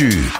Actu.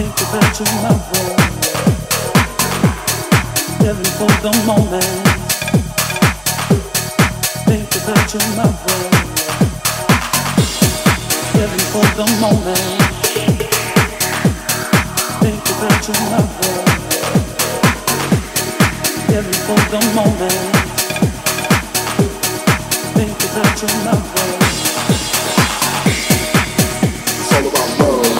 think about you, my. Living for the moment. Think about you, my. Living for the moment. Think about you, my. Living for the moment. Think about you, my. It's all about love.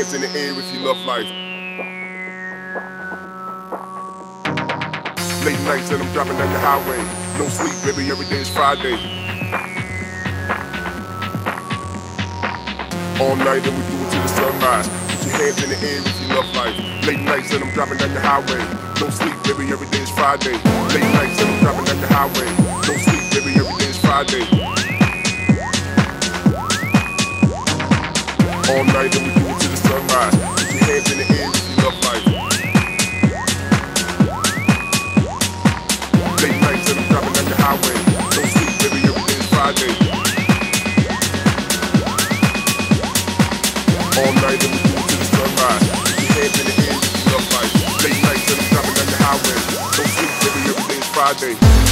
hands in the air if you love life. Late nights and I'm driving down the highway. No sleep, baby, every day is Friday. All night and we do it till the sunrise. Put your hands in the air if you love life. Late nights and I'm driving down the highway. No sleep, baby, every day is Friday. Late nights and I'm driving down the highway. No sleep, baby, every day is Friday. All night and we do sunrise. Your hands in the air. Late nights driving the highway. Don't sleep, baby, Friday. All night and we do to the sunrise. Your hands in the air. Late nights driving the highway. Don't sleep, baby, Friday.